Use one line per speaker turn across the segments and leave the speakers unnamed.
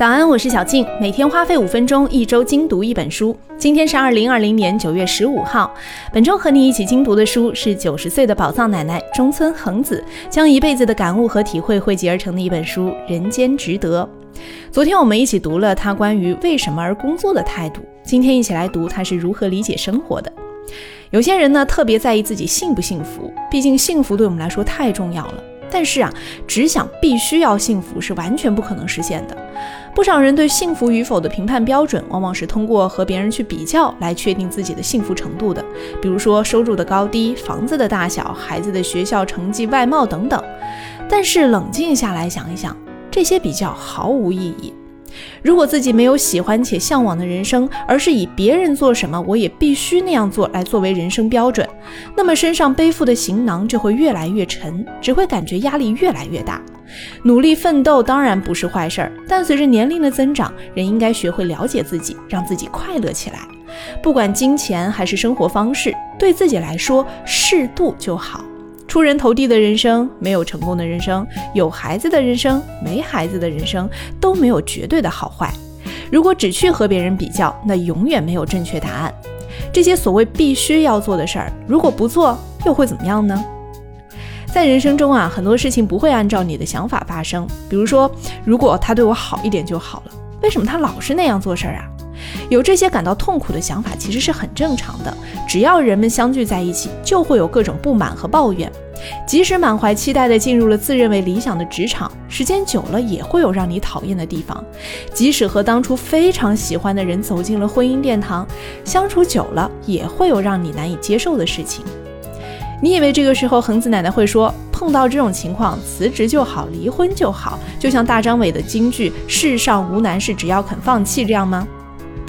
早安，我是小静，每天花费五分钟，一周精读一本书。今天是二零二零年九月十五号，本周和你一起精读的书是九十岁的宝藏奶奶中村恒子将一辈子的感悟和体会汇集而成的一本书《人间值得》。昨天我们一起读了她关于为什么而工作的态度，今天一起来读她是如何理解生活的。有些人呢特别在意自己幸不幸福，毕竟幸福对我们来说太重要了。但是啊，只想必须要幸福是完全不可能实现的。不少人对幸福与否的评判标准，往往是通过和别人去比较来确定自己的幸福程度的。比如说收入的高低、房子的大小、孩子的学校成绩、外貌等等。但是冷静下来想一想，这些比较毫无意义。如果自己没有喜欢且向往的人生，而是以别人做什么我也必须那样做来作为人生标准，那么身上背负的行囊就会越来越沉，只会感觉压力越来越大。努力奋斗当然不是坏事儿，但随着年龄的增长，人应该学会了解自己，让自己快乐起来。不管金钱还是生活方式，对自己来说适度就好。出人头地的人生，没有成功的人生；有孩子的人生，没孩子的人生，都没有绝对的好坏。如果只去和别人比较，那永远没有正确答案。这些所谓必须要做的事儿，如果不做，又会怎么样呢？在人生中啊，很多事情不会按照你的想法发生。比如说，如果他对我好一点就好了，为什么他老是那样做事儿啊？有这些感到痛苦的想法，其实是很正常的。只要人们相聚在一起，就会有各种不满和抱怨。即使满怀期待地进入了自认为理想的职场，时间久了也会有让你讨厌的地方。即使和当初非常喜欢的人走进了婚姻殿堂，相处久了也会有让你难以接受的事情。你以为这个时候恒子奶奶会说，碰到这种情况辞职就好，离婚就好，就像大张伟的京剧“世上无难事，只要肯放弃”这样吗？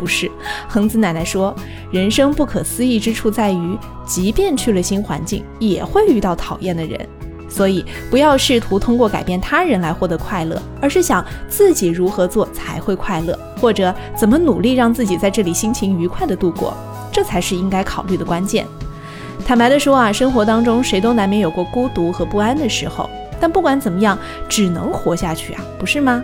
不是，恒子奶奶说，人生不可思议之处在于，即便去了新环境，也会遇到讨厌的人。所以，不要试图通过改变他人来获得快乐，而是想自己如何做才会快乐，或者怎么努力让自己在这里心情愉快的度过，这才是应该考虑的关键。坦白的说啊，生活当中谁都难免有过孤独和不安的时候，但不管怎么样，只能活下去啊，不是吗？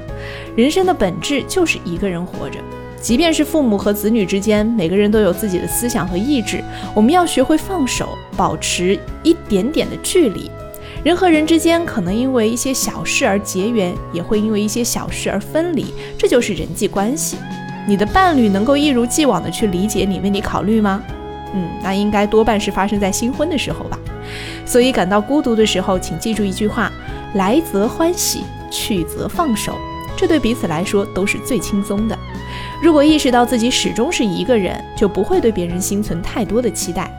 人生的本质就是一个人活着。即便是父母和子女之间，每个人都有自己的思想和意志。我们要学会放手，保持一点点的距离。人和人之间可能因为一些小事而结缘，也会因为一些小事而分离，这就是人际关系。你的伴侣能够一如既往的去理解你、为你考虑吗？嗯，那应该多半是发生在新婚的时候吧。所以感到孤独的时候，请记住一句话：来则欢喜，去则放手。这对彼此来说都是最轻松的。如果意识到自己始终是一个人，就不会对别人心存太多的期待。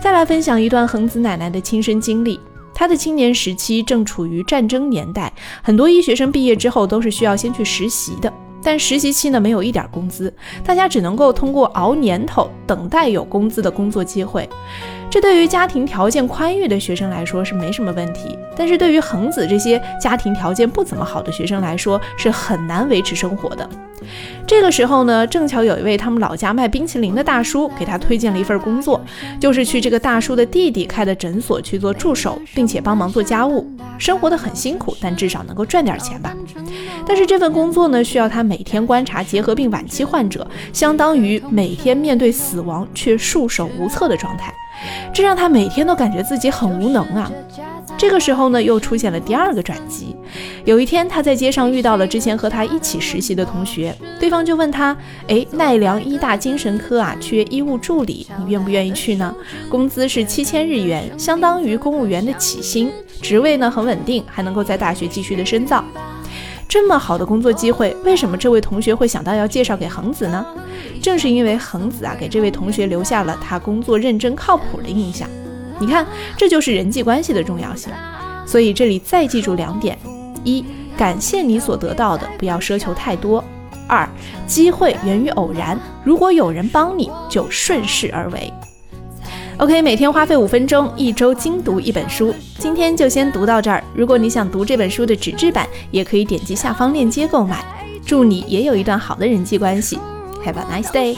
再来分享一段恒子奶奶的亲身经历。她的青年时期正处于战争年代，很多医学生毕业之后都是需要先去实习的，但实习期呢没有一点工资，大家只能够通过熬年头等待有工资的工作机会。这对于家庭条件宽裕的学生来说是没什么问题，但是对于恒子这些家庭条件不怎么好的学生来说是很难维持生活的。这个时候呢，正巧有一位他们老家卖冰淇淋的大叔给他推荐了一份工作，就是去这个大叔的弟弟开的诊所去做助手，并且帮忙做家务，生活的很辛苦，但至少能够赚点钱吧。但是这份工作呢，需要他每天观察结核病晚期患者，相当于每天面对死亡却束手无策的状态。这让他每天都感觉自己很无能啊。这个时候呢，又出现了第二个转机。有一天，他在街上遇到了之前和他一起实习的同学，对方就问他：“哎，奈良医大精神科啊，缺医务助理，你愿不愿意去呢？工资是七千日元，相当于公务员的起薪，职位呢很稳定，还能够在大学继续的深造。”这么好的工作机会，为什么这位同学会想到要介绍给恒子呢？正是因为恒子啊，给这位同学留下了他工作认真靠谱的印象。你看，这就是人际关系的重要性。所以这里再记住两点：一，感谢你所得到的，不要奢求太多；二，机会源于偶然，如果有人帮你，就顺势而为。OK，每天花费五分钟，一周精读一本书。今天就先读到这儿。如果你想读这本书的纸质版，也可以点击下方链接购买。祝你也有一段好的人际关系。Have a nice day。